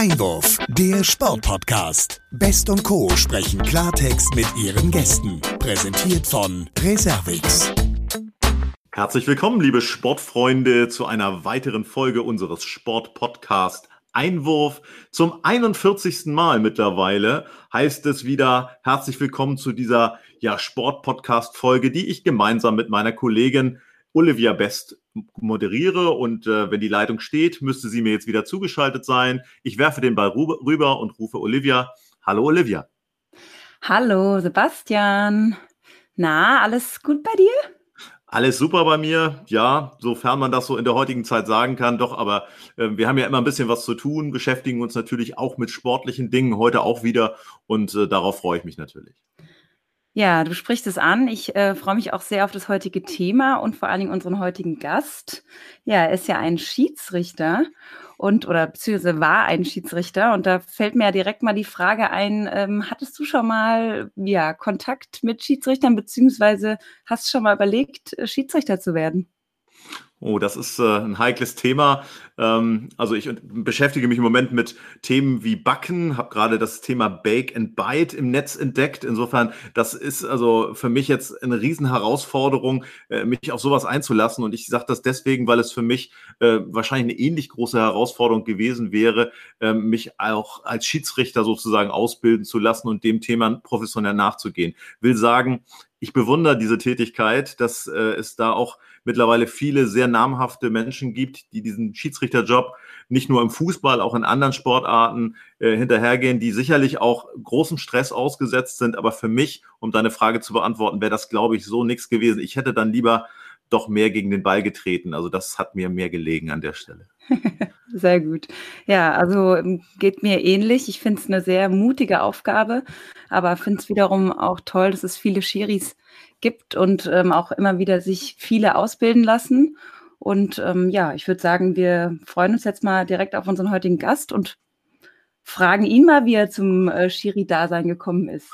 Einwurf, der Sportpodcast. Best und Co. sprechen Klartext mit ihren Gästen. Präsentiert von Reservix. Herzlich willkommen, liebe Sportfreunde, zu einer weiteren Folge unseres Sportpodcast Einwurf. Zum 41. Mal mittlerweile heißt es wieder herzlich willkommen zu dieser ja, Sport-Podcast-Folge, die ich gemeinsam mit meiner Kollegin Olivia Best moderiere und äh, wenn die Leitung steht, müsste sie mir jetzt wieder zugeschaltet sein. Ich werfe den Ball rüber und rufe Olivia. Hallo Olivia. Hallo Sebastian. Na, alles gut bei dir? Alles super bei mir, ja, sofern man das so in der heutigen Zeit sagen kann, doch, aber äh, wir haben ja immer ein bisschen was zu tun, beschäftigen uns natürlich auch mit sportlichen Dingen, heute auch wieder und äh, darauf freue ich mich natürlich. Ja, du sprichst es an. Ich äh, freue mich auch sehr auf das heutige Thema und vor allen Dingen unseren heutigen Gast. Ja, er ist ja ein Schiedsrichter und oder beziehungsweise war ein Schiedsrichter. Und da fällt mir ja direkt mal die Frage ein: ähm, Hattest du schon mal ja Kontakt mit Schiedsrichtern beziehungsweise hast du schon mal überlegt, äh, Schiedsrichter zu werden? Oh, das ist äh, ein heikles Thema. Ähm, also ich beschäftige mich im Moment mit Themen wie Backen, habe gerade das Thema Bake and Bite im Netz entdeckt. Insofern, das ist also für mich jetzt eine Riesenherausforderung, äh, mich auf sowas einzulassen. Und ich sage das deswegen, weil es für mich äh, wahrscheinlich eine ähnlich große Herausforderung gewesen wäre, äh, mich auch als Schiedsrichter sozusagen ausbilden zu lassen und dem Thema professionell nachzugehen. Will sagen, ich bewundere diese Tätigkeit, dass äh, es da auch mittlerweile viele sehr namhafte Menschen gibt, die diesen Schiedsrichterjob nicht nur im Fußball, auch in anderen Sportarten äh, hinterhergehen, die sicherlich auch großem Stress ausgesetzt sind. Aber für mich, um deine Frage zu beantworten, wäre das, glaube ich, so nichts gewesen. Ich hätte dann lieber doch mehr gegen den Ball getreten. Also das hat mir mehr gelegen an der Stelle. Sehr gut. Ja, also ähm, geht mir ähnlich. Ich finde es eine sehr mutige Aufgabe, aber finde es wiederum auch toll, dass es viele Schiris gibt und ähm, auch immer wieder sich viele ausbilden lassen. Und ähm, ja, ich würde sagen, wir freuen uns jetzt mal direkt auf unseren heutigen Gast und fragen ihn mal, wie er zum äh, Schiri-Dasein gekommen ist.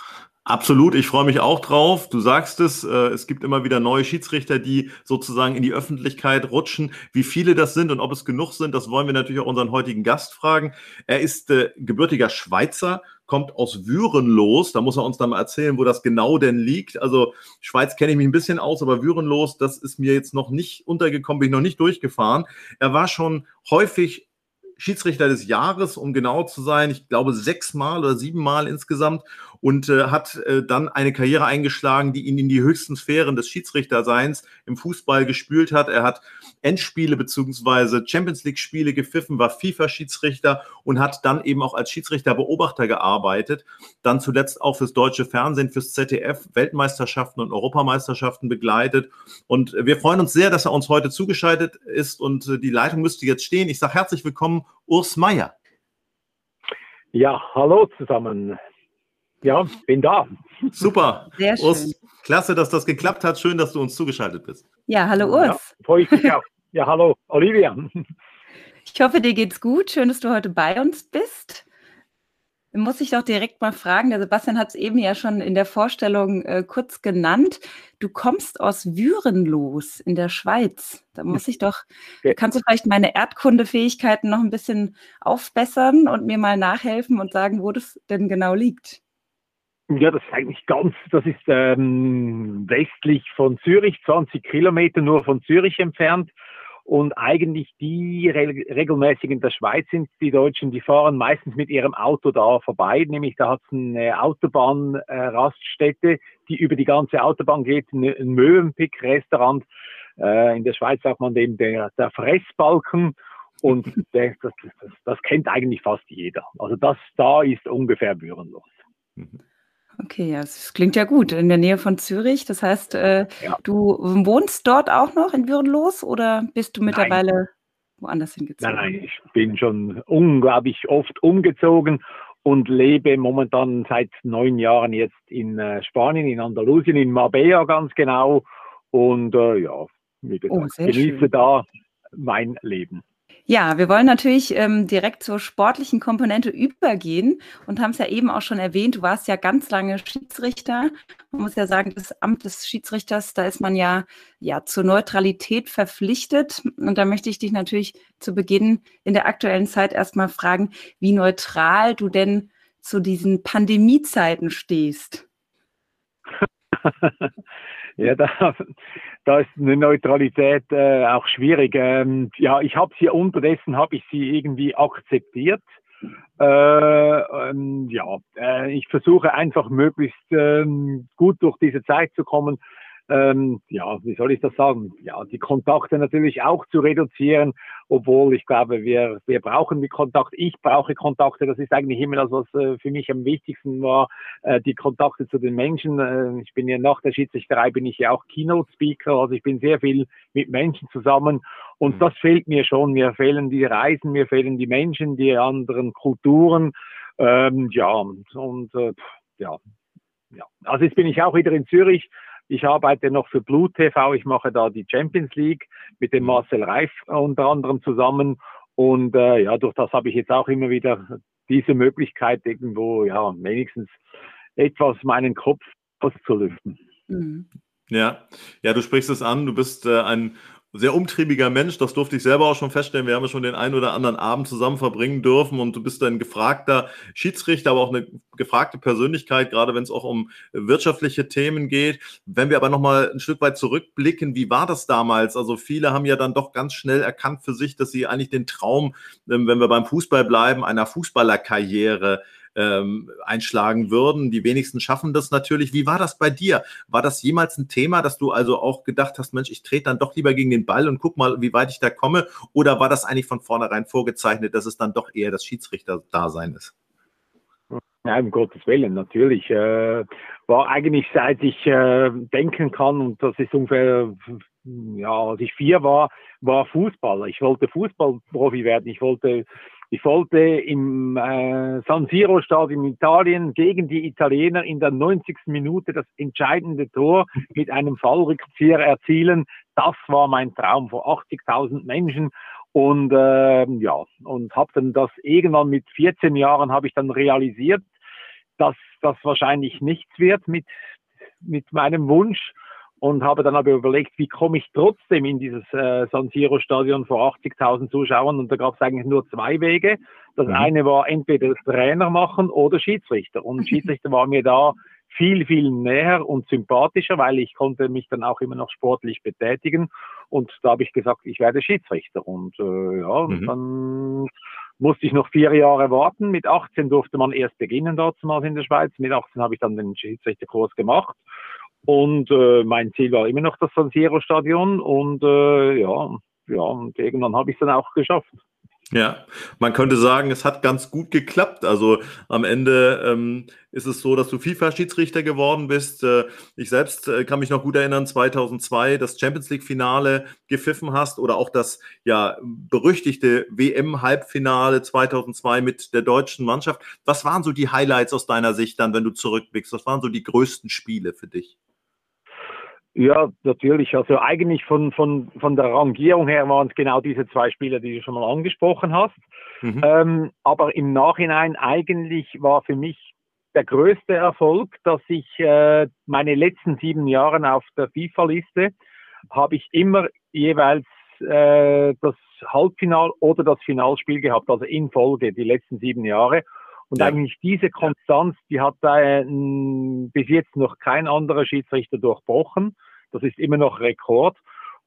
Absolut, ich freue mich auch drauf. Du sagst es, äh, es gibt immer wieder neue Schiedsrichter, die sozusagen in die Öffentlichkeit rutschen. Wie viele das sind und ob es genug sind, das wollen wir natürlich auch unseren heutigen Gast fragen. Er ist äh, gebürtiger Schweizer, kommt aus Würenlos. Da muss er uns dann mal erzählen, wo das genau denn liegt. Also Schweiz kenne ich mich ein bisschen aus, aber Würenlos, das ist mir jetzt noch nicht untergekommen, bin ich noch nicht durchgefahren. Er war schon häufig Schiedsrichter des Jahres, um genau zu sein. Ich glaube sechsmal oder siebenmal insgesamt und äh, hat äh, dann eine Karriere eingeschlagen, die ihn in die höchsten Sphären des Schiedsrichterseins im Fußball gespült hat. Er hat Endspiele beziehungsweise Champions League Spiele gepfiffen, war FIFA-Schiedsrichter und hat dann eben auch als Schiedsrichterbeobachter gearbeitet. Dann zuletzt auch fürs deutsche Fernsehen, fürs ZDF Weltmeisterschaften und Europameisterschaften begleitet. Und wir freuen uns sehr, dass er uns heute zugeschaltet ist und äh, die Leitung müsste jetzt stehen. Ich sage herzlich willkommen, Urs Meier. Ja, hallo zusammen. Ja, bin da. Super. Sehr schön. Urs, klasse, dass das geklappt hat. Schön, dass du uns zugeschaltet bist. Ja, hallo Urs. Ja, freue ich mich auch. Ja, hallo Olivia. Ich hoffe, dir geht's gut. Schön, dass du heute bei uns bist muss ich doch direkt mal fragen, der Sebastian hat es eben ja schon in der Vorstellung äh, kurz genannt. Du kommst aus Würenlos in der Schweiz. Da muss ich doch, okay. kannst du vielleicht meine Erdkundefähigkeiten noch ein bisschen aufbessern und mir mal nachhelfen und sagen, wo das denn genau liegt? Ja, das ist eigentlich ganz, das ist ähm, westlich von Zürich, 20 Kilometer nur von Zürich entfernt. Und eigentlich die re regelmäßig in der Schweiz sind, die Deutschen, die fahren meistens mit ihrem Auto da vorbei. Nämlich da hat es eine Autobahnraststätte, äh, die über die ganze Autobahn geht, ein Möwenpick-Restaurant. Äh, in der Schweiz sagt man dem der, der Fressbalken. Und der, das, das, das kennt eigentlich fast jeder. Also das da ist ungefähr bürenlos. Mhm. Okay, ja, das klingt ja gut. In der Nähe von Zürich. Das heißt, äh, ja. du wohnst dort auch noch in Würenlos oder bist du mittlerweile nein. woanders hingezogen? Nein, nein, ich bin schon unglaublich oft umgezogen und lebe momentan seit neun Jahren jetzt in äh, Spanien, in Andalusien, in Marbella ganz genau. Und äh, ja, wie gesagt, oh, genieße schön. da mein Leben. Ja, wir wollen natürlich ähm, direkt zur sportlichen Komponente übergehen und haben es ja eben auch schon erwähnt, du warst ja ganz lange Schiedsrichter. Man muss ja sagen, das Amt des Schiedsrichters, da ist man ja, ja zur Neutralität verpflichtet. Und da möchte ich dich natürlich zu Beginn in der aktuellen Zeit erstmal fragen, wie neutral du denn zu diesen Pandemiezeiten stehst. Ja, da, da ist eine Neutralität äh, auch schwierig. Ähm, ja, ich habe sie unterdessen habe ich sie irgendwie akzeptiert. Äh, ähm, ja, äh, ich versuche einfach möglichst ähm, gut durch diese Zeit zu kommen ähm, ja, wie soll ich das sagen? Ja, die Kontakte natürlich auch zu reduzieren, obwohl ich glaube, wir, wir brauchen die Kontakte. Ich brauche Kontakte. Das ist eigentlich immer das, was äh, für mich am wichtigsten war, äh, die Kontakte zu den Menschen. Äh, ich bin ja nach der Schiedsrichterei bin ich ja auch Keynote Speaker, also ich bin sehr viel mit Menschen zusammen und mhm. das fehlt mir schon. Mir fehlen die Reisen, mir fehlen die Menschen, die anderen Kulturen. Ähm, ja, und äh, ja, ja. Also jetzt bin ich auch wieder in Zürich ich arbeite noch für Blue TV. Ich mache da die Champions League mit dem mhm. Marcel Reif unter anderem zusammen. Und äh, ja, durch das habe ich jetzt auch immer wieder diese Möglichkeit, irgendwo ja wenigstens etwas meinen Kopf auszulüften. Mhm. Ja, ja, du sprichst es an. Du bist äh, ein sehr umtriebiger Mensch, das durfte ich selber auch schon feststellen. Wir haben ja schon den einen oder anderen Abend zusammen verbringen dürfen und du bist ein gefragter Schiedsrichter, aber auch eine gefragte Persönlichkeit, gerade wenn es auch um wirtschaftliche Themen geht. Wenn wir aber nochmal ein Stück weit zurückblicken, wie war das damals? Also viele haben ja dann doch ganz schnell erkannt für sich, dass sie eigentlich den Traum, ähm, wenn wir beim Fußball bleiben, einer Fußballerkarriere ähm, einschlagen würden. Die wenigsten schaffen das natürlich. Wie war das bei dir? War das jemals ein Thema, dass du also auch gedacht hast, Mensch, ich trete dann doch lieber gegen den Ball und guck mal, wie weit ich da komme? Oder war das eigentlich von vornherein vorgezeichnet, dass es dann doch eher das Schiedsrichter-Dasein ist? Ja, um Gottes Willen, natürlich. Äh, war eigentlich seit ich äh, denken kann, und das ist ungefähr, ja, als ich vier war, war Fußballer. Ich wollte Fußballprofi werden. Ich wollte ich wollte im äh, San Siro Stadion in Italien gegen die Italiener in der 90. Minute das entscheidende Tor mit einem Fallrückzieher erzielen. Das war mein Traum vor 80.000 Menschen. Und äh, ja, und habe dann das irgendwann mit 14 Jahren habe ich dann realisiert, dass das wahrscheinlich nichts wird mit mit meinem Wunsch und habe dann aber überlegt, wie komme ich trotzdem in dieses äh, San Siro Stadion vor 80.000 Zuschauern und da gab es eigentlich nur zwei Wege. Das mhm. eine war entweder Trainer machen oder Schiedsrichter und Schiedsrichter war mir da viel, viel näher und sympathischer, weil ich konnte mich dann auch immer noch sportlich betätigen und da habe ich gesagt, ich werde Schiedsrichter und äh, ja, mhm. dann musste ich noch vier Jahre warten. Mit 18 durfte man erst beginnen dort mal in der Schweiz. Mit 18 habe ich dann den Schiedsrichterkurs gemacht und äh, mein Ziel war immer noch das San Siro Stadion und äh, ja, ja, und irgendwann habe ich es dann auch geschafft. Ja, man könnte sagen, es hat ganz gut geklappt. Also am Ende ähm, ist es so, dass du FIFA-Schiedsrichter geworden bist. Äh, ich selbst äh, kann mich noch gut erinnern, 2002 das Champions League-Finale gepfiffen hast oder auch das ja berüchtigte WM-Halbfinale 2002 mit der deutschen Mannschaft. Was waren so die Highlights aus deiner Sicht dann, wenn du zurückblickst? Was waren so die größten Spiele für dich? Ja, natürlich. Also eigentlich von, von, von der Rangierung her waren es genau diese zwei Spieler, die du schon mal angesprochen hast. Mhm. Ähm, aber im Nachhinein eigentlich war für mich der größte Erfolg, dass ich äh, meine letzten sieben Jahre auf der FIFA-Liste habe ich immer jeweils äh, das Halbfinal oder das Finalspiel gehabt, also in Folge die letzten sieben Jahre. Und ja. eigentlich diese Konstanz, die hat äh, bis jetzt noch kein anderer Schiedsrichter durchbrochen. Das ist immer noch Rekord.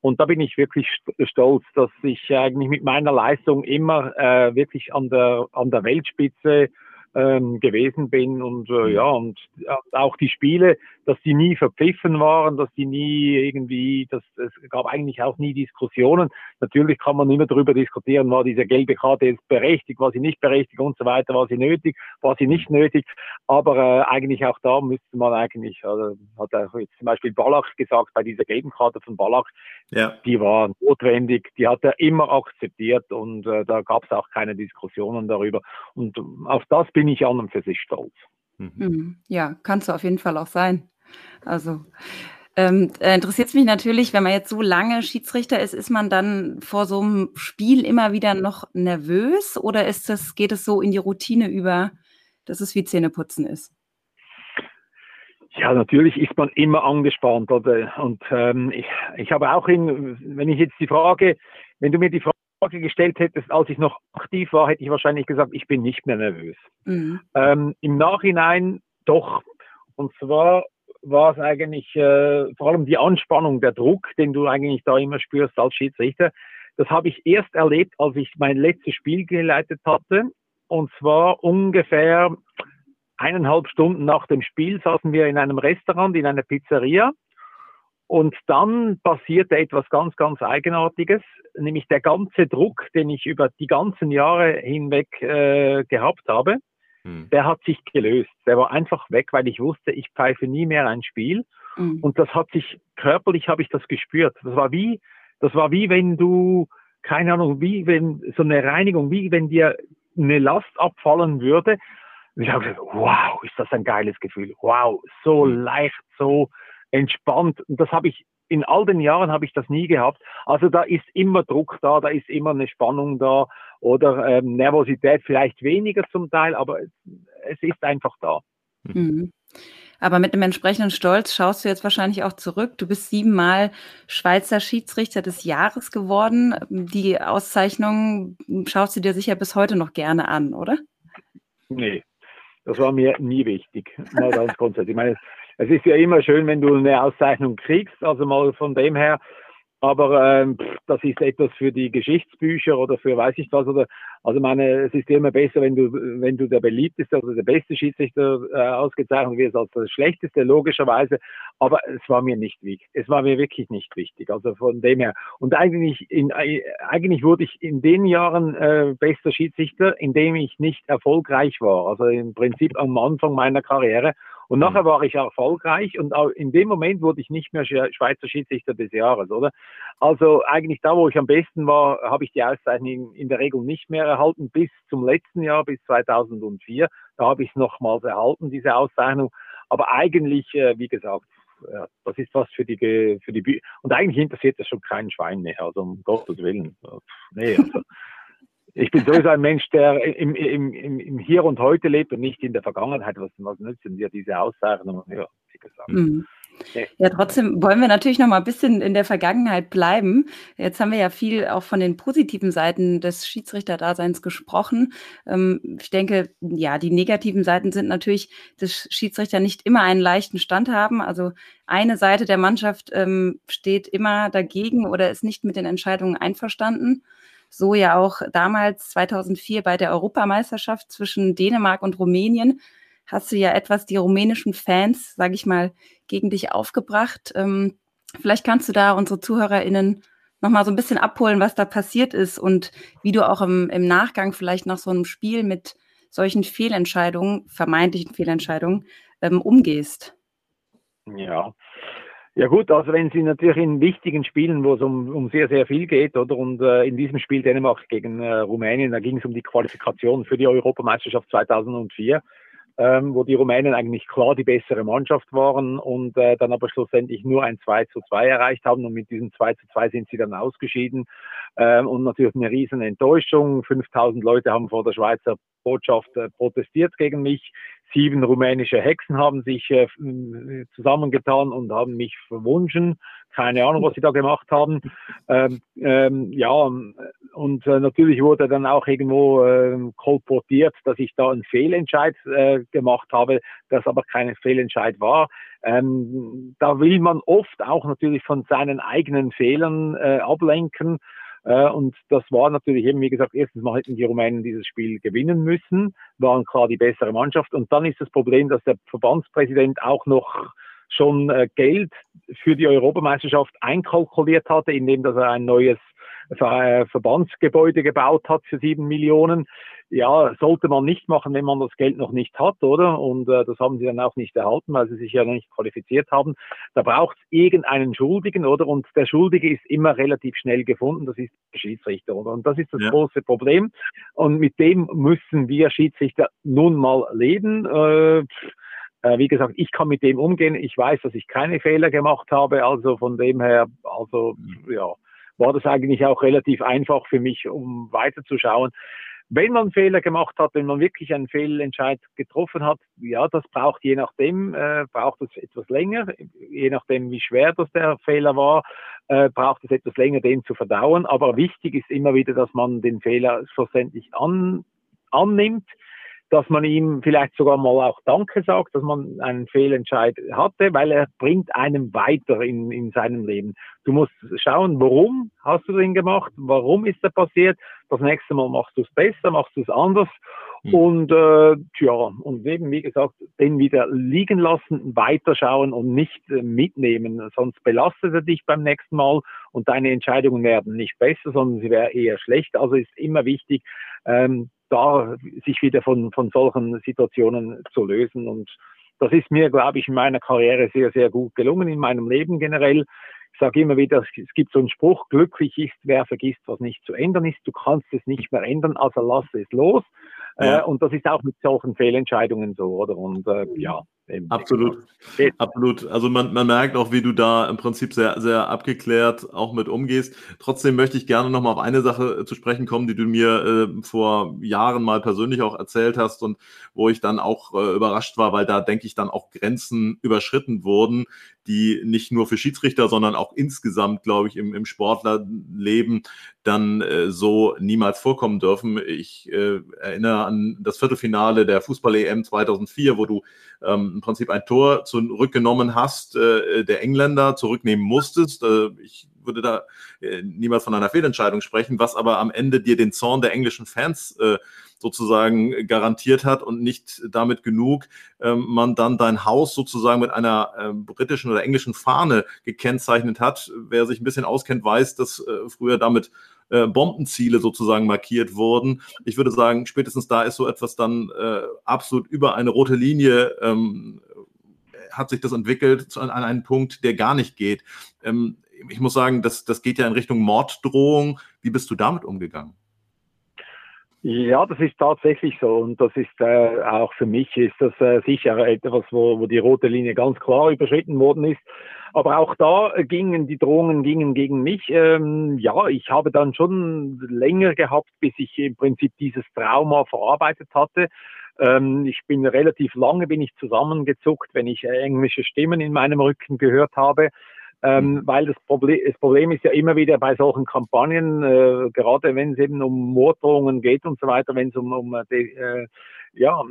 Und da bin ich wirklich stolz, dass ich eigentlich mit meiner Leistung immer äh, wirklich an der, an der Weltspitze ähm, gewesen bin und äh, mhm. ja und äh, auch die Spiele, dass die nie verpfiffen waren, dass die nie irgendwie, dass es gab eigentlich auch nie Diskussionen. Natürlich kann man immer darüber diskutieren, war diese gelbe Karte jetzt berechtigt, war sie nicht berechtigt und so weiter, war sie nötig, war sie nicht nötig. Aber äh, eigentlich auch da müsste man eigentlich, also, hat er jetzt zum Beispiel Ballack gesagt, bei dieser gelben Karte von Ballack, ja. die war notwendig, die hat er immer akzeptiert und äh, da gab es auch keine Diskussionen darüber. Und auf das bin ich an und für sich stolz. Mhm. mhm. Ja, kannst du auf jeden Fall auch sein. Also Ähm, Interessiert es mich natürlich, wenn man jetzt so lange Schiedsrichter ist, ist man dann vor so einem Spiel immer wieder noch nervös oder ist das, geht es so in die Routine über, dass es wie Zähneputzen ist? Ja, natürlich ist man immer angespannt. Oder? Und ähm, ich, ich habe auch in, wenn ich jetzt die Frage, wenn du mir die Frage gestellt hättest, als ich noch aktiv war, hätte ich wahrscheinlich gesagt, ich bin nicht mehr nervös. Mhm. Ähm, Im Nachhinein doch. Und zwar war es eigentlich äh, vor allem die Anspannung, der Druck, den du eigentlich da immer spürst als Schiedsrichter. Das habe ich erst erlebt, als ich mein letztes Spiel geleitet hatte. Und zwar ungefähr eineinhalb Stunden nach dem Spiel saßen wir in einem Restaurant, in einer Pizzeria. Und dann passierte etwas ganz, ganz Eigenartiges, nämlich der ganze Druck, den ich über die ganzen Jahre hinweg äh, gehabt habe, hm. der hat sich gelöst. Der war einfach weg, weil ich wusste, ich pfeife nie mehr ein Spiel. Hm. Und das hat sich körperlich habe ich das gespürt. Das war wie, das war wie wenn du, keine Ahnung, wie wenn so eine Reinigung, wie wenn dir eine Last abfallen würde. Und ich habe gesagt, wow, ist das ein geiles Gefühl. Wow, so hm. leicht, so entspannt. Und das habe ich in all den Jahren habe ich das nie gehabt. Also da ist immer Druck da, da ist immer eine Spannung da oder ähm, Nervosität vielleicht weniger zum Teil, aber es, es ist einfach da. Mhm. Aber mit einem entsprechenden Stolz schaust du jetzt wahrscheinlich auch zurück. Du bist siebenmal Schweizer Schiedsrichter des Jahres geworden. Die Auszeichnung schaust du dir sicher bis heute noch gerne an, oder? Nee, das war mir nie wichtig. Mal ganz grundsätzlich. Ich meine, es ist ja immer schön, wenn du eine Auszeichnung kriegst, also mal von dem her, aber ähm, das ist etwas für die Geschichtsbücher oder für weiß ich was oder also meine es ist immer besser wenn du wenn du der beliebteste oder der beste Schiedsrichter äh, ausgezeichnet wirst als der schlechteste logischerweise. Aber es war mir nicht wichtig. Es war mir wirklich nicht wichtig. Also von dem her. Und eigentlich in äh, eigentlich wurde ich in den Jahren äh, bester Schiedsrichter indem ich nicht erfolgreich war. Also im Prinzip am Anfang meiner Karriere und mhm. nachher war ich erfolgreich und auch in dem Moment wurde ich nicht mehr Schweizer Schiedsrichter des Jahres, oder? Also eigentlich da, wo ich am besten war, habe ich die Auszeichnung in der Regel nicht mehr erhalten bis zum letzten Jahr, bis 2004. Da habe ich es nochmals erhalten, diese Auszeichnung. Aber eigentlich, äh, wie gesagt, ja, das ist was für die für die Bü und eigentlich interessiert das schon kein Schwein mehr, also um Gottes Willen. Nee, also ich bin sowieso ein Mensch, der im, im, im, im Hier und Heute lebt und nicht in der Vergangenheit. Was, was nützen dir diese Auszeichnungen? Ja, wie gesagt. Mhm. Ja, trotzdem wollen wir natürlich noch mal ein bisschen in der Vergangenheit bleiben. Jetzt haben wir ja viel auch von den positiven Seiten des Schiedsrichterdaseins gesprochen. Ähm, ich denke, ja, die negativen Seiten sind natürlich, dass Schiedsrichter nicht immer einen leichten Stand haben. Also eine Seite der Mannschaft ähm, steht immer dagegen oder ist nicht mit den Entscheidungen einverstanden. So ja auch damals 2004 bei der Europameisterschaft zwischen Dänemark und Rumänien hast du ja etwas die rumänischen Fans, sage ich mal, gegen dich aufgebracht. Ähm, vielleicht kannst du da unsere ZuhörerInnen nochmal so ein bisschen abholen, was da passiert ist und wie du auch im, im Nachgang vielleicht nach so einem Spiel mit solchen Fehlentscheidungen, vermeintlichen Fehlentscheidungen, ähm, umgehst. Ja, ja gut, also wenn Sie natürlich in wichtigen Spielen, wo es um, um sehr, sehr viel geht, oder und äh, in diesem Spiel Dänemark gegen äh, Rumänien, da ging es um die Qualifikation für die Europameisterschaft 2004, ähm, wo die Rumänen eigentlich klar die bessere Mannschaft waren und äh, dann aber schlussendlich nur ein 2 zu 2 erreicht haben und mit diesem 2 zu 2 sind sie dann ausgeschieden ähm, und natürlich eine riesen Enttäuschung. 5000 Leute haben vor der Schweizer Botschaft äh, protestiert gegen mich. Sieben rumänische Hexen haben sich äh, zusammengetan und haben mich verwunschen. Keine Ahnung, was sie da gemacht haben. Ähm, ähm, ja, und äh, natürlich wurde dann auch irgendwo äh, kolportiert, dass ich da einen Fehlentscheid äh, gemacht habe, das aber kein Fehlentscheid war. Ähm, da will man oft auch natürlich von seinen eigenen Fehlern äh, ablenken. Äh, und das war natürlich eben, wie gesagt, erstens mal hätten die Rumänen dieses Spiel gewinnen müssen, waren klar die bessere Mannschaft. Und dann ist das Problem, dass der Verbandspräsident auch noch schon äh, Geld für die Europameisterschaft einkalkuliert hatte, indem dass er ein neues äh, Verbandsgebäude gebaut hat für sieben Millionen ja, sollte man nicht machen, wenn man das Geld noch nicht hat, oder? Und äh, das haben sie dann auch nicht erhalten, weil sie sich ja noch nicht qualifiziert haben. Da braucht es irgendeinen Schuldigen, oder? Und der Schuldige ist immer relativ schnell gefunden, das ist der Schiedsrichter, oder? Und das ist das ja. große Problem. Und mit dem müssen wir Schiedsrichter nun mal leben. Äh, Äh, wie gesagt, ich kann mit dem umgehen. Ich weiß, dass ich keine Fehler gemacht habe. Also von dem her, also ja, war das eigentlich auch relativ einfach für mich, um weiterzuschauen. Wenn man Fehler gemacht hat, wenn man wirklich einen Fehlentscheid getroffen hat, ja, das braucht je nachdem, äh, braucht es etwas länger, je nachdem, wie schwer das der Fehler war, äh, braucht es etwas länger, den zu verdauen. Aber wichtig ist immer wieder, dass man den Fehler schlussendlich an, annimmt, dass man ihm vielleicht sogar mal auch Danke sagt, dass man einen Fehlentscheid hatte, weil er bringt einem weiter in, in seinem Leben. Du musst schauen, warum hast du den gemacht, warum ist er passiert. Das nächste Mal machst du es besser, machst du es anders. Mhm. Und äh, tja, und eben, wie gesagt, den wieder liegen lassen, weiterschauen und nicht äh, mitnehmen. Sonst belastet er dich beim nächsten Mal und deine Entscheidungen werden nicht besser, sondern sie wären eher schlecht. Also ist immer wichtig, ähm, da sich wieder von, von solchen Situationen zu lösen. Und das ist mir, glaube ich, in meiner Karriere sehr, sehr gut gelungen, in meinem Leben generell. Ich sage immer wieder, es gibt so einen Spruch, glücklich ist, wer vergisst, was nicht zu ändern ist. Du kannst es nicht mehr ändern, also lass es los. Ja. Äh, und das ist auch mit solchen Fehlentscheidungen so, oder? Und äh, ja, Absolut, absolut. Also man, man merkt auch, wie du da im Prinzip sehr, sehr abgeklärt auch mit umgehst. Trotzdem möchte ich gerne nochmal auf eine Sache zu sprechen kommen, die du mir äh, vor Jahren mal persönlich auch erzählt hast und wo ich dann auch äh, überrascht war, weil da denke ich dann auch Grenzen überschritten wurden, die nicht nur für Schiedsrichter, sondern auch insgesamt, glaube ich, im, im Sportlerleben dann äh, so niemals vorkommen dürfen. Ich äh, erinnere an das Viertelfinale der Fußball-EM 2004, wo du ähm, im Prinzip ein Tor zurückgenommen hast, äh, der Engländer zurücknehmen musstest. Äh, ich würde da äh, niemals von einer Fehlentscheidung sprechen, was aber am Ende dir den Zorn der englischen Fans äh, sozusagen garantiert hat und nicht damit genug, ähm, man dann dein Haus sozusagen mit einer äh, britischen oder englischen Fahne gekennzeichnet hat. Wer sich ein bisschen auskennt, weiß, dass äh, früher damit äh, Bombenziele sozusagen markiert wurden. Ich würde sagen, spätestens da ist so etwas dann äh, absolut über eine rote Linie ähm, hat sich das entwickelt an, an einen Punkt, der gar nicht geht. Ähm, ich muss sagen, das, das geht ja in Richtung Morddrohung. Wie bist du damit umgegangen? Ja, das ist tatsächlich so und das ist äh, auch für mich ist das äh, sicher etwas, wo, wo die rote Linie ganz klar überschritten worden ist. Aber auch da gingen die Drohungen gingen gegen mich. Ähm, ja, ich habe dann schon länger gehabt, bis ich im Prinzip dieses Trauma verarbeitet hatte. Ähm, ich bin relativ lange bin ich zusammengezuckt, wenn ich englische Stimmen in meinem Rücken gehört habe ähm, mhm. weil das Problem, das Problem ist ja immer wieder bei solchen Kampagnen, äh, gerade wenn es eben um Morddrohungen geht und so weiter, wenn es um, um äh, die, äh, ja,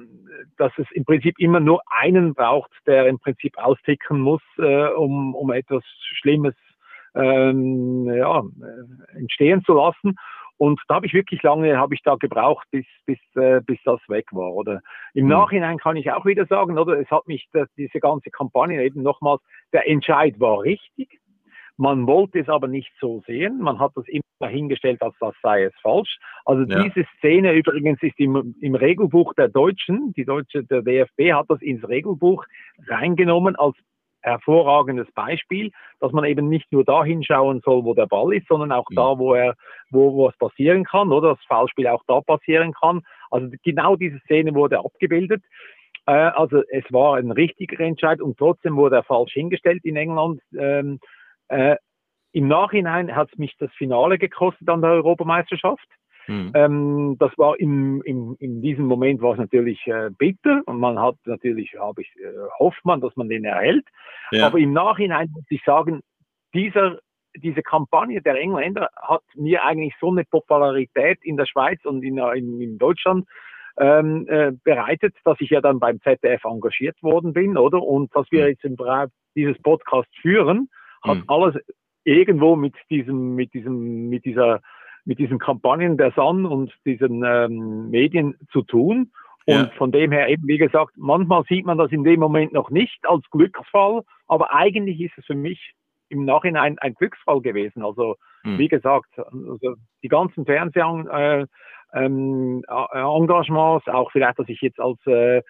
dass es im Prinzip immer nur einen braucht, der im Prinzip austicken muss, äh, um, um etwas Schlimmes ähm, ja, äh, entstehen zu lassen. Und da habe ich wirklich lange, habe ich da gebraucht, bis, bis, äh, bis das weg war. Oder im mhm. Nachhinein kann ich auch wieder sagen, oder es hat mich das, diese ganze Kampagne eben nochmals, der Entscheid war richtig. Man wollte es aber nicht so sehen. Man hat das immer hingestellt, als das sei es falsch. Also ja. diese Szene übrigens ist im, im Regelbuch der Deutschen, die deutsche, der DFB hat das ins Regelbuch reingenommen als hervorragendes Beispiel, dass man eben nicht nur da hinschauen soll, wo der Ball ist, sondern auch da, mhm. wo er, wo, wo es passieren kann, oder das Foulspiel auch da passieren kann. Also genau diese Szene wurde abgebildet. Äh, also es war ein richtiger Entscheid und trotzdem wurde er falsch hingestellt in England. Ähm, äh, Im Nachhinein hat es mich das Finale gekostet an der Europameisterschaft. Mhm. Ähm, das war im, im, in diesem Moment war es natürlich äh, bitter und man hat natürlich, habe ich, äh, hofft man, dass man den erhält. Ja. Aber im Nachhinein muss ich sagen, dieser, diese Kampagne der Engländer hat mir eigentlich so eine Popularität in der Schweiz und in, in, in Deutschland ähm, äh, bereitet, dass ich ja dann beim ZDF engagiert worden bin, oder? Und dass wir hm. jetzt im Bereich dieses Podcast führen, hat mhm. alles irgendwo mit diesem, mit diesem, mit dieser mit diesen Kampagnen der Sun und diesen ähm, Medien zu tun. Und ja. von dem her eben, wie gesagt, manchmal sieht man das in dem Moment noch nicht als Glücksfall, aber eigentlich ist es für mich im Nachhinein ein Glücksfall gewesen. Also hm. wie gesagt, also die ganzen Fernsehengagements, äh, ähm, Engagements, auch vielleicht, dass ich jetzt als äh,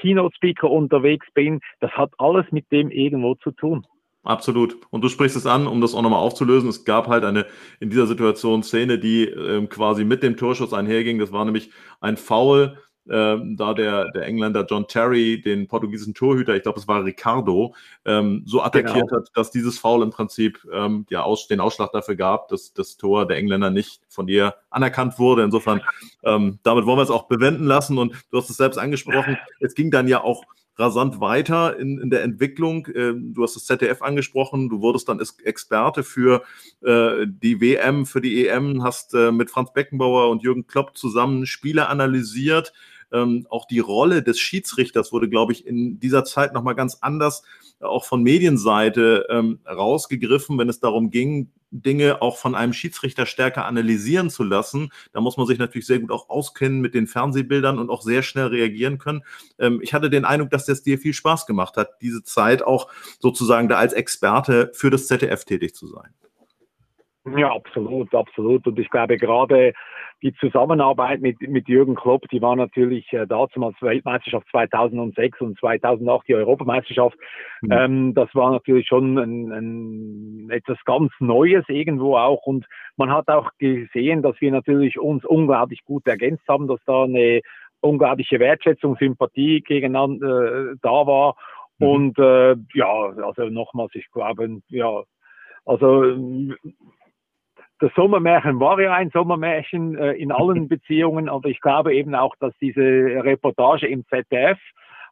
Keynote-Speaker unterwegs bin, das hat alles mit dem irgendwo zu tun. Absolut. Und du sprichst es an, um das auch nochmal aufzulösen. Es gab halt eine in dieser Situation Szene, die ähm, quasi mit dem Torschuss einherging. Das war nämlich ein Foul ähm, da der, der Engländer John Terry den portugiesischen Torhüter, ich glaube es war Ricardo, ähm, so attackiert genau. hat, dass dieses Foul im Prinzip ähm, ja, aus, den Ausschlag dafür gab, dass das Tor der Engländer nicht von ihr anerkannt wurde. Insofern, ähm, damit wollen wir es auch bewenden lassen und du hast es selbst angesprochen, es ging dann ja auch rasant weiter in, in der Entwicklung. Ähm, du hast das ZDF angesprochen, du wurdest dann Experte für äh, die WM, für die EM, hast äh, mit Franz Beckenbauer und Jürgen Klopp zusammen Spiele analysiert. Ähm, auch die Rolle des Schiedsrichters wurde, glaube ich, in dieser Zeit nochmal ganz anders auch von Medienseite ähm, rausgegriffen, wenn es darum ging, Dinge auch von einem Schiedsrichter stärker analysieren zu lassen. Da muss man sich natürlich sehr gut auch auskennen mit den Fernsehbildern und auch sehr schnell reagieren können. Ähm, ich hatte den Eindruck, dass das dir viel Spaß gemacht hat, diese Zeit auch sozusagen da als Experte für das ZDF tätig zu sein. Ja, absolut, absolut. Und ich glaube gerade die Zusammenarbeit mit, mit Jürgen Klopp, die war natürlich äh, damals Weltmeisterschaft 2006 und 2008 die Europameisterschaft. Mhm. Ähm, das war natürlich schon ein, ein, etwas ganz Neues irgendwo auch. Und man hat auch gesehen, dass wir natürlich uns unglaublich gut ergänzt haben, dass da eine unglaubliche Wertschätzung, Sympathie gegeneinander äh, da war. Mhm. Und äh, ja, also nochmals, ich glaube, ja, also das Sommermärchen war ja ein Sommermärchen äh, in allen Beziehungen, aber ich glaube eben auch, dass diese Reportage im ZDF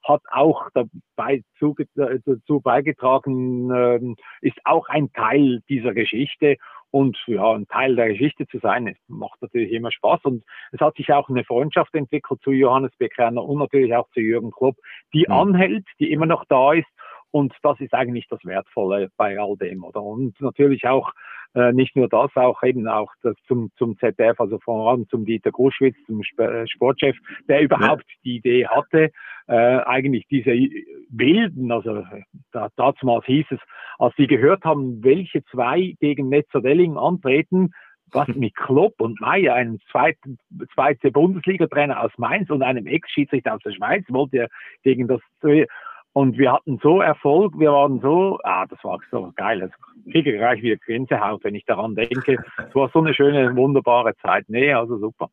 hat auch dabei äh, dazu beigetragen, äh, ist auch ein Teil dieser Geschichte. Und ja, ein Teil der Geschichte zu sein, es macht natürlich immer Spaß. Und es hat sich auch eine Freundschaft entwickelt zu Johannes Bekerner und natürlich auch zu Jürgen Klopp, die mhm. anhält, die immer noch da ist. Und das ist eigentlich das Wertvolle bei all dem, oder? Und natürlich auch äh, nicht nur das, auch eben auch das zum, zum ZDF, also vor allem zum Dieter Gruschwitz, zum äh, Sportchef, der überhaupt ja. die Idee hatte, äh, eigentlich diese Wilden, also da, damals hieß es, als sie gehört haben, welche zwei gegen Netzer-Delling antreten, was mit Klopp und Meier, einem zweiten, zweite Bundesliga-Trainer aus Mainz und einem Ex-Schiedsrichter aus der Schweiz, wollte er gegen das und wir hatten so Erfolg, wir waren so, ah, das war so geil. Also kriege gleich wieder Gänsehaut, wenn ich daran denke. Es war so eine schöne, wunderbare Zeit. Nee, also super.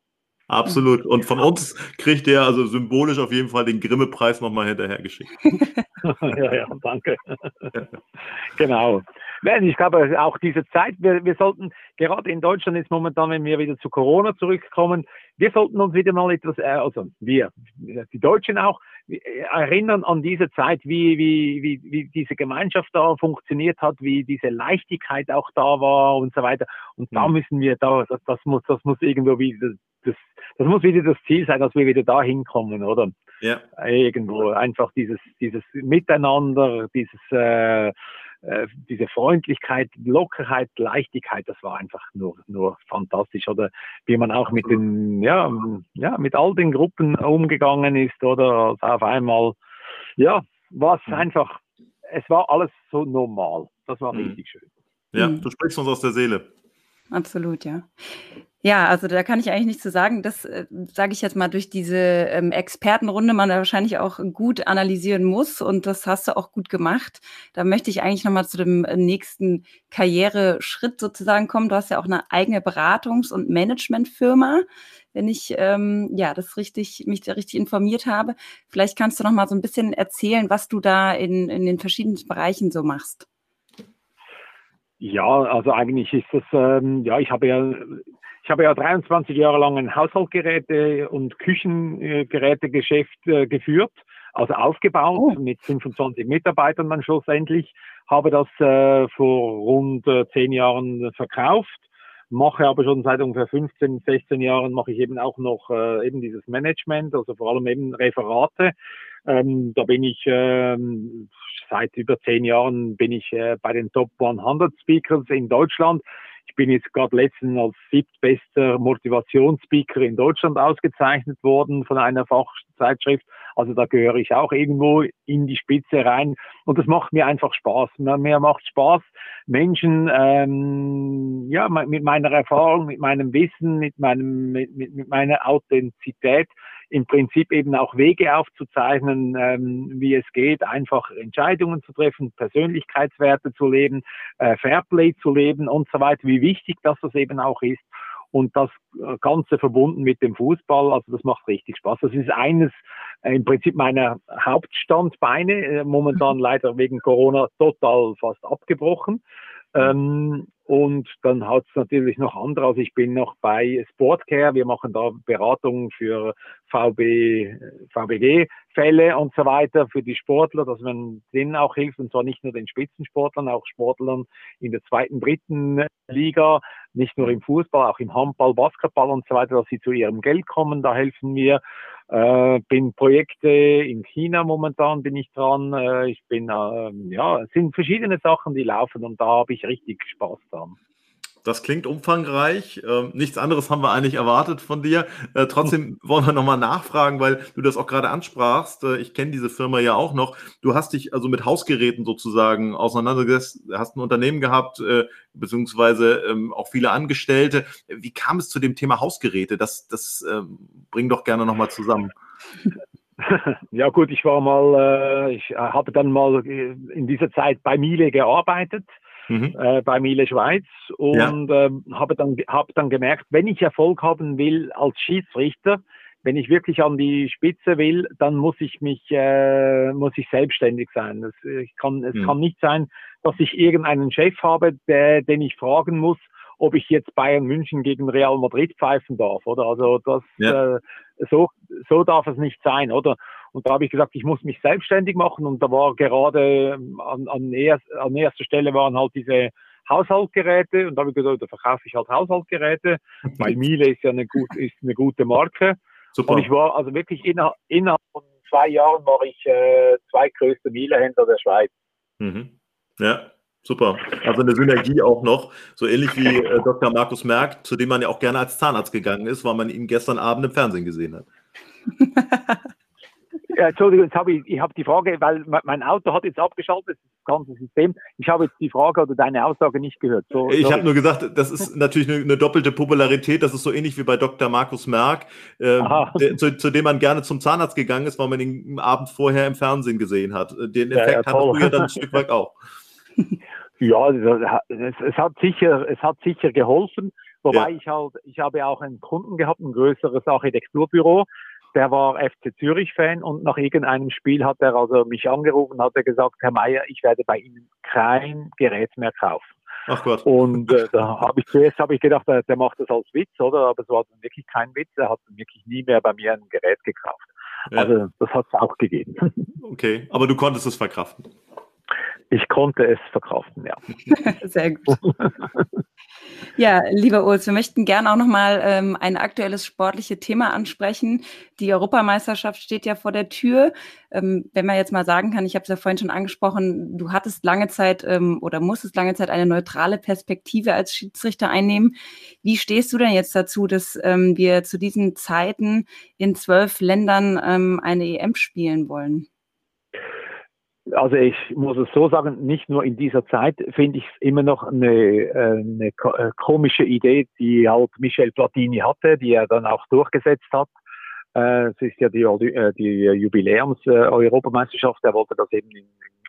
Absolut. Und von uns kriegt er also symbolisch auf jeden Fall den Grimme-Preis nochmal hinterhergeschickt. ja, ja, danke. genau. Ich glaube, auch diese Zeit, wir, wir sollten, gerade in Deutschland ist momentan, wenn wir wieder zu Corona zurückkommen, wir sollten uns wieder mal etwas, äh, also wir, die Deutschen auch, erinnern an diese Zeit, wie, wie, wie, wie diese Gemeinschaft da funktioniert hat, wie diese Leichtigkeit auch da war und so weiter. Und da mhm. müssen wir da, das, das muss, das muss irgendwo wieder, das, das muss wieder das Ziel sein, dass wir wieder da hinkommen, oder? Ja. Irgendwo einfach dieses, dieses Miteinander, dieses, äh, äh, diese Freundlichkeit, Lockerheit, Leichtigkeit, das war einfach nur, nur fantastisch. Oder wie man auch mit den, ja, ja, mit all den Gruppen umgegangen ist oder auf einmal, ja, war es mhm. einfach, es war alles so normal. Das war mhm. richtig schön. Ja, mhm. du sprichst uns aus der Seele. Absolut, ja. Ja, also da kann ich eigentlich nichts zu sagen. Das äh, sage ich jetzt mal durch diese ähm, Expertenrunde, man da wahrscheinlich auch gut analysieren muss und das hast du auch gut gemacht. Da möchte ich eigentlich nochmal zu dem äh, nächsten Karriereschritt sozusagen kommen. Du hast ja auch eine eigene Beratungs- und Managementfirma, wenn ich ähm, ja das richtig mich da richtig informiert habe. Vielleicht kannst du noch mal so ein bisschen erzählen, was du da in, in den verschiedenen Bereichen so machst. Ja, also eigentlich ist das, ähm, ja, ich habe ja ich habe ja 23 Jahre lang ein Haushaltsgeräte- und Küchengerätegeschäft äh, geführt, also aufgebaut oh. mit 25 Mitarbeitern dann schlussendlich, habe das äh, vor rund äh, 10 Jahren verkauft, mache aber schon seit ungefähr 15, 16 Jahren mache ich eben auch noch äh, eben dieses Management, also vor allem eben Referate. Ähm, da bin ich ähm, seit über zehn Jahren bin ich äh, bei den Top 100 Speakers in Deutschland. Ich bin jetzt gerade letztens als siebtbester Motivationsspeaker in Deutschland ausgezeichnet worden von einer Fachzeitschrift. Also da gehöre ich auch irgendwo in die Spitze rein. Und das macht mir einfach Spaß. Mir macht Spaß, Menschen ähm, ja mit meiner Erfahrung, mit meinem Wissen, mit meinem mit, mit, mit meiner Authentizität im Prinzip eben auch Wege aufzuzeichnen, ähm, wie es geht, einfach Entscheidungen zu treffen, Persönlichkeitswerte zu leben, äh, Fairplay zu leben und so weiter, wie wichtig das das eben auch ist. und das Ganze verbunden mit dem Fußball. Also das macht richtig Spaß. Das ist eines äh, im Prinzip meiner Hauptstandbeine. Äh, momentan mhm. leider wegen Corona total fast abgebrochen. Ähm, und dann hat es natürlich noch andere. Also ich bin noch bei Sportcare. Wir machen da Beratungen für VB, VBG-Fälle und so weiter für die Sportler, dass man denen auch hilft. Und zwar nicht nur den Spitzensportlern, auch Sportlern in der zweiten, dritten Liga, nicht nur im Fußball, auch im Handball, Basketball und so weiter, dass sie zu ihrem Geld kommen. Da helfen wir. Äh, bin Projekte in China momentan bin ich dran. Äh, ich bin, äh, ja, es sind verschiedene Sachen, die laufen und da habe ich richtig Spaß dran. Das klingt umfangreich. Ähm, nichts anderes haben wir eigentlich erwartet von dir. Äh, trotzdem wollen wir nochmal nachfragen, weil du das auch gerade ansprachst. Äh, ich kenne diese Firma ja auch noch. Du hast dich also mit Hausgeräten sozusagen auseinandergesetzt, hast ein Unternehmen gehabt, äh, beziehungsweise ähm, auch viele Angestellte. Wie kam es zu dem Thema Hausgeräte? Das, das ähm, bring doch gerne nochmal zusammen. Ja gut, ich war mal, ich habe dann mal in dieser Zeit bei Miele gearbeitet mhm. äh, bei Miele Schweiz und ja. ähm, habe dann, hab dann gemerkt, wenn ich Erfolg haben will als Schiedsrichter, wenn ich wirklich an die Spitze will, dann muss ich mich, äh, muss ich selbstständig sein. Das, ich kann, es mhm. kann nicht sein, dass ich irgendeinen Chef habe, der, den ich fragen muss, ob ich jetzt Bayern München gegen Real Madrid pfeifen darf, oder? Also das, ja. äh, so, so darf es nicht sein, oder? Und da habe ich gesagt, ich muss mich selbstständig machen. Und da war gerade ähm, an, an, erst, an erster Stelle waren halt diese Haushaltsgeräte. Und da habe ich gesagt, da verkaufe ich halt Haushaltsgeräte, weil Miele ist ja eine, gut, ist eine gute Marke. Super. Und ich war also wirklich innerhalb, innerhalb von zwei Jahren war ich äh, zweitgrößter Miele-Händler der Schweiz. Mhm. Ja, Super. Also eine Synergie auch noch, so ähnlich wie äh, Dr. Markus Merck, zu dem man ja auch gerne als Zahnarzt gegangen ist, weil man ihn gestern Abend im Fernsehen gesehen hat. Entschuldigung, jetzt habe ich, ich habe die Frage, weil mein Auto hat jetzt abgeschaltet, das ganze System. Ich habe jetzt die Frage oder deine Aussage nicht gehört. So, ich habe nur gesagt, das ist natürlich eine, eine, doppelte Popularität. Das ist so ähnlich wie bei Dr. Markus Merck, äh, der, zu, zu, dem man gerne zum Zahnarzt gegangen ist, weil man ihn am Abend vorher im Fernsehen gesehen hat. Den Effekt ja, ja, hattest du ja dann ein Stück weit auch. Ja, es, es, hat sicher, es hat sicher geholfen. Wobei ja. ich halt, ich habe auch einen Kunden gehabt, ein größeres Architekturbüro, der war FC Zürich-Fan und nach irgendeinem Spiel hat er also mich angerufen, hat er gesagt, Herr Meier, ich werde bei Ihnen kein Gerät mehr kaufen. Ach Gott. Und äh, da habe ich zuerst habe ich gedacht, der, der, macht das als Witz, oder? Aber es war dann wirklich kein Witz. Er hat wirklich nie mehr bei mir ein Gerät gekauft. Ja. Also das hat es auch gegeben. Okay, aber du konntest es verkraften. Ich konnte es verkraften, ja. Sehr gut. Ja, lieber Urs, wir möchten gerne auch nochmal ähm, ein aktuelles sportliches Thema ansprechen. Die Europameisterschaft steht ja vor der Tür. Ähm, wenn man jetzt mal sagen kann, ich habe es ja vorhin schon angesprochen, du hattest lange Zeit ähm, oder musstest lange Zeit eine neutrale Perspektive als Schiedsrichter einnehmen. Wie stehst du denn jetzt dazu, dass ähm, wir zu diesen Zeiten in zwölf Ländern ähm, eine EM spielen wollen? Also ich muss es so sagen, nicht nur in dieser Zeit finde ich es immer noch eine, äh, eine äh, komische Idee, die halt Michel Platini hatte, die er dann auch durchgesetzt hat. Äh, es ist ja die, die Jubiläums-Europameisterschaft, er wollte das eben in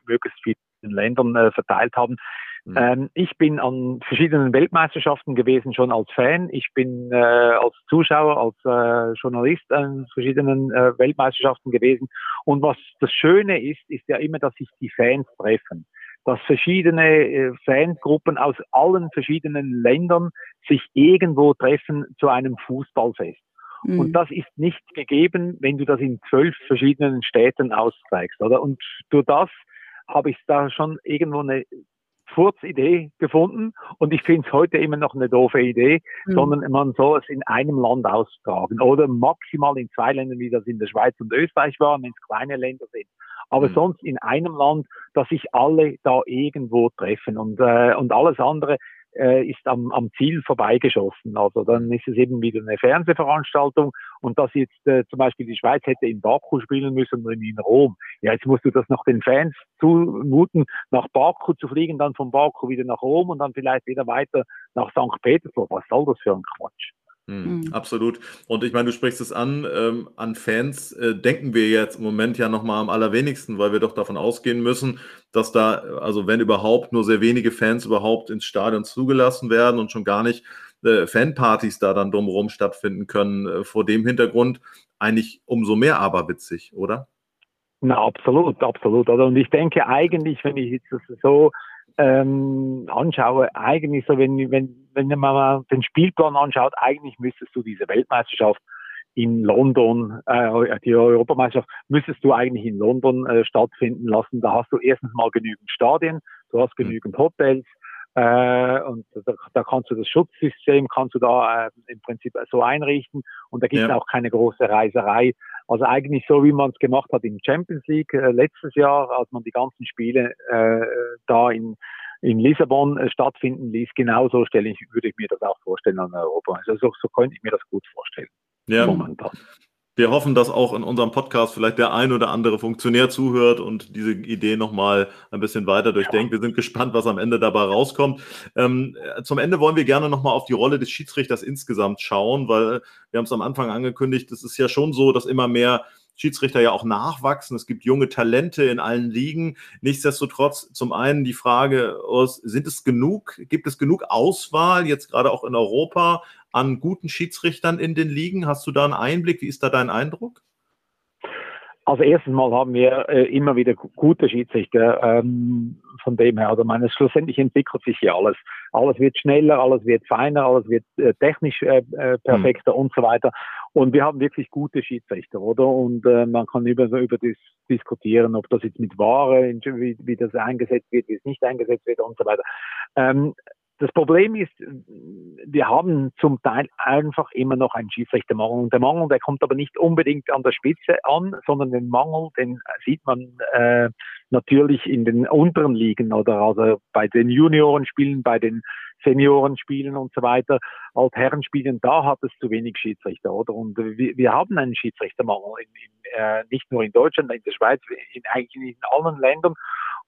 möglichst vielen Ländern verteilt haben. Mhm. Ähm, ich bin an verschiedenen Weltmeisterschaften gewesen, schon als Fan. Ich bin äh, als Zuschauer, als äh, Journalist an verschiedenen äh, Weltmeisterschaften gewesen. Und was das Schöne ist, ist ja immer, dass sich die Fans treffen. Dass verschiedene äh, Fangruppen aus allen verschiedenen Ländern sich irgendwo treffen zu einem Fußballfest. Mhm. Und das ist nicht gegeben, wenn du das in zwölf verschiedenen Städten austrägst, oder? Und durch das habe ich da schon irgendwo eine Furzidee gefunden und ich finde es heute immer noch eine doofe Idee, mhm. sondern man soll es in einem Land austragen oder maximal in zwei Ländern, wie das in der Schweiz und Österreich war, wenn es kleine Länder sind. Aber mhm. sonst in einem Land, dass sich alle da irgendwo treffen und, äh, und alles andere äh, ist am, am Ziel vorbeigeschossen. Also dann ist es eben wieder eine Fernsehveranstaltung und dass jetzt äh, zum Beispiel die Schweiz hätte in Baku spielen müssen oder in Rom. Ja, jetzt musst du das noch den Fans zumuten, nach Baku zu fliegen, dann von Baku wieder nach Rom und dann vielleicht wieder weiter nach St. Petersburg. Was soll das für ein Quatsch? Mhm. Absolut. Und ich meine, du sprichst es an, ähm, an Fans äh, denken wir jetzt im Moment ja nochmal am allerwenigsten, weil wir doch davon ausgehen müssen, dass da, also wenn überhaupt, nur sehr wenige Fans überhaupt ins Stadion zugelassen werden und schon gar nicht äh, Fanpartys da dann drumherum stattfinden können. Äh, vor dem Hintergrund eigentlich umso mehr aberwitzig, oder? Na, absolut, absolut. Also, und ich denke eigentlich, wenn ich jetzt so ähm, anschaue, eigentlich so, wenn, wenn, wenn man mal den Spielplan anschaut, eigentlich müsstest du diese Weltmeisterschaft in London, äh, die Europameisterschaft, müsstest du eigentlich in London äh, stattfinden lassen. Da hast du erstens mal genügend Stadien, du hast mhm. genügend Hotels, äh, und da, da, kannst du das Schutzsystem kannst du da äh, im Prinzip so einrichten und da gibt es ja. auch keine große Reiserei. Also eigentlich so, wie man es gemacht hat in Champions League äh, letztes Jahr, als man die ganzen Spiele äh, da in in Lissabon äh, stattfinden ließ. Genauso stelle ich, würde ich mir das auch vorstellen an Europa. Also so, so könnte ich mir das gut vorstellen. Ja. Momentan. Wir hoffen, dass auch in unserem Podcast vielleicht der ein oder andere Funktionär zuhört und diese Idee nochmal ein bisschen weiter durchdenkt. Wir sind gespannt, was am Ende dabei rauskommt. Ähm, zum Ende wollen wir gerne nochmal auf die Rolle des Schiedsrichters insgesamt schauen, weil wir haben es am Anfang angekündigt, es ist ja schon so, dass immer mehr Schiedsrichter ja auch nachwachsen. Es gibt junge Talente in allen Ligen. Nichtsdestotrotz zum einen die Frage, sind es genug, gibt es genug Auswahl jetzt gerade auch in Europa an guten Schiedsrichtern in den Ligen? Hast du da einen Einblick? Wie ist da dein Eindruck? Also erstens mal haben wir äh, immer wieder gute Schiedsrichter. Ähm, von dem her, also meine, schlussendlich entwickelt sich hier alles. Alles wird schneller, alles wird feiner, alles wird äh, technisch äh, äh perfekter mhm. und so weiter. Und wir haben wirklich gute Schiedsrichter, oder? Und äh, man kann über, über das diskutieren, ob das jetzt mit Ware, wie, wie das eingesetzt wird, wie es nicht eingesetzt wird und so weiter. Ähm, das Problem ist, wir haben zum Teil einfach immer noch einen Schiedsrichtermangel. Und der Mangel, der kommt aber nicht unbedingt an der Spitze an, sondern den Mangel, den sieht man äh, natürlich in den unteren Ligen oder also bei den Juniorenspielen, bei den Seniorenspielen und so weiter, Altherrenspielen, da hat es zu wenig Schiedsrichter, oder? Und wir, wir haben einen Schiedsrichtermangel, in, in, äh, nicht nur in Deutschland, in der Schweiz, in, eigentlich in allen Ländern.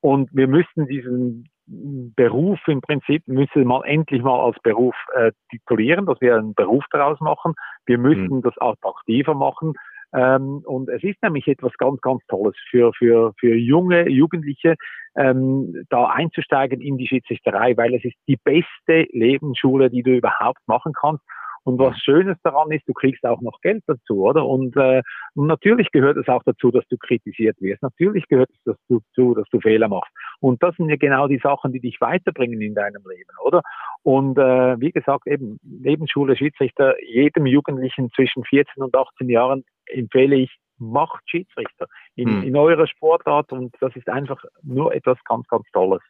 Und wir müssten diesen Beruf im Prinzip müssen mal endlich mal als Beruf äh, titulieren, dass wir einen Beruf daraus machen. Wir müssen mhm. das attraktiver machen. Ähm, und es ist nämlich etwas ganz, ganz Tolles für, für, für junge Jugendliche, ähm, da einzusteigen in die Schiedsrichterei, weil es ist die beste Lebensschule, die du überhaupt machen kannst. Und was Schönes daran ist, du kriegst auch noch Geld dazu, oder? Und, äh, und natürlich gehört es auch dazu, dass du kritisiert wirst. Natürlich gehört es dazu, dass du Fehler machst. Und das sind ja genau die Sachen, die dich weiterbringen in deinem Leben, oder? Und äh, wie gesagt, eben Lebensschule, Schiedsrichter, jedem Jugendlichen zwischen 14 und 18 Jahren empfehle ich, macht Schiedsrichter in, hm. in eurer Sportart und das ist einfach nur etwas ganz, ganz Tolles.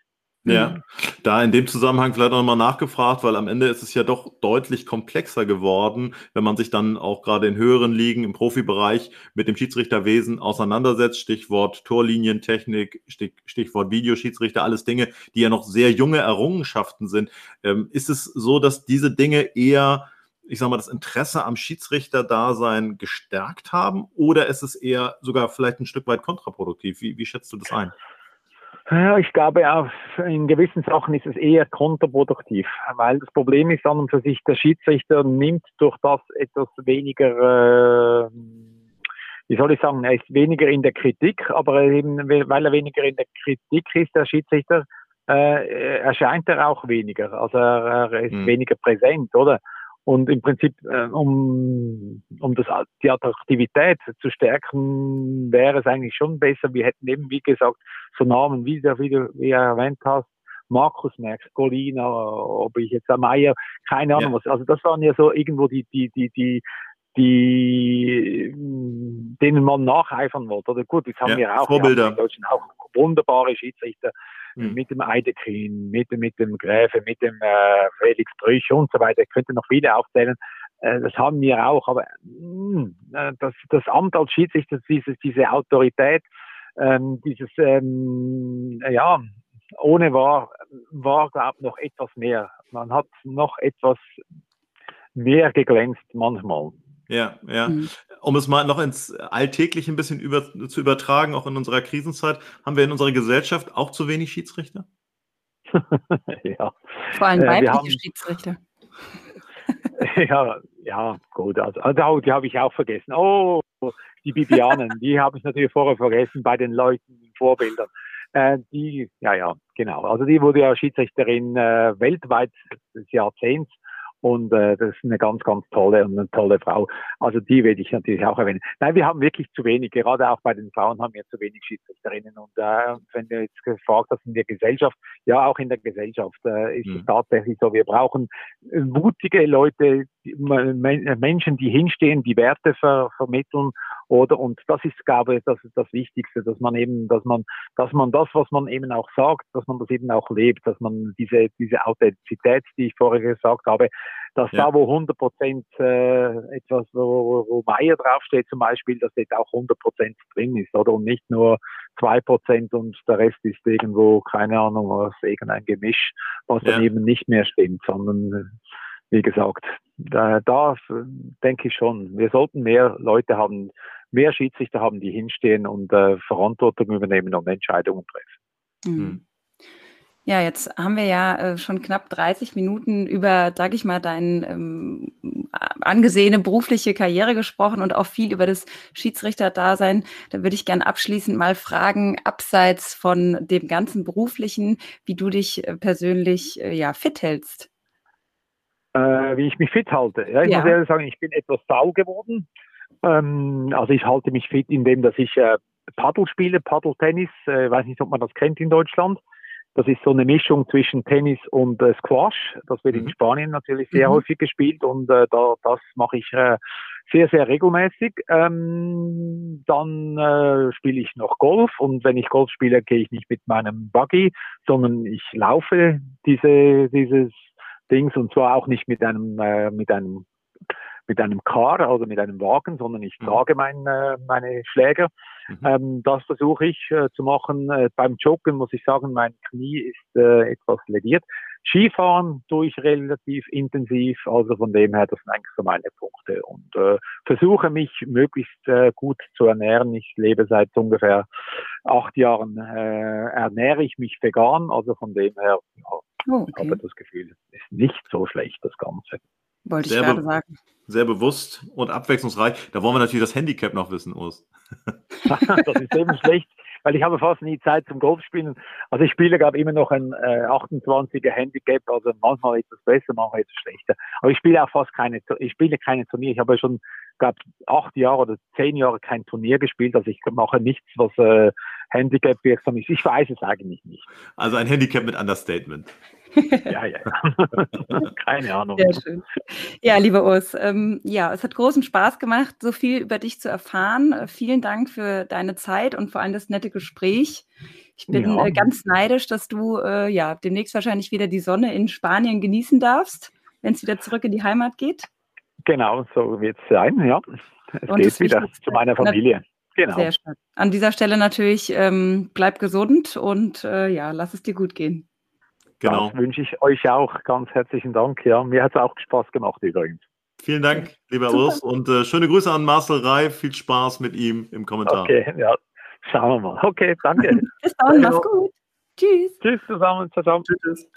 Ja, mhm. da in dem Zusammenhang vielleicht nochmal nachgefragt, weil am Ende ist es ja doch deutlich komplexer geworden, wenn man sich dann auch gerade in höheren Ligen im Profibereich mit dem Schiedsrichterwesen auseinandersetzt. Stichwort Torlinientechnik, Stichwort Videoschiedsrichter, alles Dinge, die ja noch sehr junge Errungenschaften sind. Ähm, ist es so, dass diese Dinge eher ich sag mal, das Interesse am Schiedsrichterdasein gestärkt haben oder ist es eher sogar vielleicht ein Stück weit kontraproduktiv? Wie, wie schätzt du das ein? Ja, ich glaube, auf, in gewissen Sachen ist es eher kontraproduktiv, weil das Problem ist an und für sich, der Schiedsrichter nimmt durch das etwas weniger, äh, wie soll ich sagen, er ist weniger in der Kritik, aber eben, weil er weniger in der Kritik ist, der Schiedsrichter, äh, erscheint er auch weniger, also er, er ist mhm. weniger präsent, oder? Und im Prinzip, äh, um, um das, die Attraktivität zu stärken, wäre es eigentlich schon besser. Wir hätten eben, wie gesagt, so Namen, wie, der, wie du wie du erwähnt hast, Markus Merckx, Golina, ob ich jetzt Meier, keine Ahnung ja. was. Also das waren ja so irgendwo die, die, die, die, die, denen man nacheifern wollte. Oder gut, das haben ja, wir auch. Vorbilder. in Deutschland auch wunderbare Schiedsrichter mhm. mit dem Eidekin, mit, mit dem Gräfe, mit dem äh, Felix Brüch und so weiter. Ich könnte noch viele aufzählen. Äh, das haben wir auch, aber mh, hm, äh, das, das Amt als Schiedsrichter, dieses, diese Autorität, ähm, dieses, ähm, ja, ohne war, war, glaube ich, noch etwas mehr. Man hat noch etwas mehr geglänzt manchmal. Ja, ja. Mhm. Um es mal noch ins Alltägliche ein bisschen über, zu übertragen, auch in unserer Krisenzeit, haben wir in unserer Gesellschaft auch zu wenig Schiedsrichter? ja. Vor allem weibliche äh, haben, Schiedsrichter. ja, ja, gut. Also, also die habe ich auch vergessen. Oh, die Bibianen, die habe ich natürlich vorher vergessen bei den Leuten, den Vorbildern. Äh, die, ja, ja, genau. Also die wurde ja Schiedsrichterin äh, weltweit des Jahrzehnts Und äh, das ist eine ganz, ganz tolle und eine tolle Frau. Also die werde ich natürlich auch erwähnen. Nein, wir haben wirklich zu wenig, gerade auch bei den Frauen haben wir zu wenig Schiedsrichterinnen. Und äh, wenn du jetzt gefragt hast in der Gesellschaft, ja, auch in der Gesellschaft äh, ist mhm. es tatsächlich so, wir brauchen mutige Leute, Menschen, die hinstehen, die Werte ver vermitteln oder und das ist, glaube ich, das ist das Wichtigste, dass man eben, dass man, dass man das, was man eben auch sagt, dass man das eben auch lebt, dass man diese diese Authentizität, die ich vorher gesagt habe, dass ja. da wo 100 Prozent äh, etwas, wo, wo Meier draufsteht zum Beispiel, dass das auch 100 Prozent drin ist, oder und nicht nur zwei Prozent und der Rest ist irgendwo keine Ahnung was, irgendein Gemisch, was ja. dann eben nicht mehr stimmt, sondern wie gesagt, da, da denke ich schon, wir sollten mehr Leute haben, mehr Schiedsrichter haben, die hinstehen und äh, Verantwortung übernehmen und Entscheidungen treffen. Mhm. Hm. Ja, jetzt haben wir ja äh, schon knapp 30 Minuten über, sag ich mal, deine ähm, angesehene berufliche Karriere gesprochen und auch viel über das Schiedsrichterdasein. Da würde ich gerne abschließend mal fragen, abseits von dem ganzen beruflichen, wie du dich äh, persönlich äh, ja fit hältst äh, wie ich mich fit halte. Ja, ich ja. muss ehrlich sagen, ich bin etwas faul geworden. Ähm, also ich halte mich fit, indem dass ich äh, Paddle spiele, Paddle-Tennis. Äh, weiß nicht, ob man das kennt in Deutschland. Das ist so eine Mischung zwischen Tennis und äh, Squash. Das wird mhm. in Spanien natürlich sehr mhm. häufig gespielt und äh, da, das mache ich äh, sehr, sehr regelmäßig. Ähm, dann äh, spiele ich noch Golf und wenn ich Golf spiele, gehe ich nicht mit meinem Buggy, sondern ich laufe diese, dieses Dings und zwar auch nicht mit einem äh, mit einem mit einem Car, also mit einem Wagen, sondern ich mhm. trage mein, äh, meine Schläger. Mhm. Ähm, das versuche ich äh, zu machen. Äh, beim Joggen muss ich sagen, mein Knie ist äh, etwas lediert. Skifahren tue ich relativ intensiv, also von dem her, das sind eigentlich so meine Punkte. Und äh, versuche mich möglichst äh, gut zu ernähren. Ich lebe seit ungefähr acht Jahren, äh, ernähre ich mich vegan, also von dem her, ja, Oh, okay. Aber das Gefühl ist nicht so schlecht, das Ganze. Wollte ich gerade sagen. Sehr bewusst und abwechslungsreich. Da wollen wir natürlich das Handicap noch wissen, Urs. das ist eben schlecht, weil ich habe fast nie Zeit zum Golfspielen. Also ich spiele, glaube immer noch ein äh, 28er Handicap, also manchmal etwas besser, manchmal etwas schlechter. Aber ich spiele auch fast keine, ich spiele keine Turnier. Ich habe ja schon, glaube acht Jahre oder zehn Jahre kein Turnier gespielt. Also ich mache nichts, was äh, Handicap wirksam ist. Ich weiß es eigentlich nicht. Also ein Handicap mit Understatement. Ja, ja. Keine Ahnung. Sehr schön. Ja, lieber Urs, ähm, ja, es hat großen Spaß gemacht, so viel über dich zu erfahren. Äh, vielen Dank für deine Zeit und vor allem das nette Gespräch. Ich bin ja. äh, ganz neidisch, dass du äh, ja demnächst wahrscheinlich wieder die Sonne in Spanien genießen darfst, wenn es wieder zurück in die Heimat geht. Genau, so wird es sein, ja. Es und geht wieder zu meiner Familie. Genau. Sehr schön. An dieser Stelle natürlich ähm, bleib gesund und äh, ja, lass es dir gut gehen. Genau. Das wünsche ich euch auch. Ganz herzlichen Dank. Ja, mir hat es auch Spaß gemacht übrigens. Vielen Dank, lieber Super. Urs. Und äh, schöne Grüße an Marcel Reif. Viel Spaß mit ihm im Kommentar. Okay, ja. Schauen wir mal. Okay, danke. Bis dann, mach's gut. Tschüss. Tschüss zusammen. Ciao, ciao. Tschüss.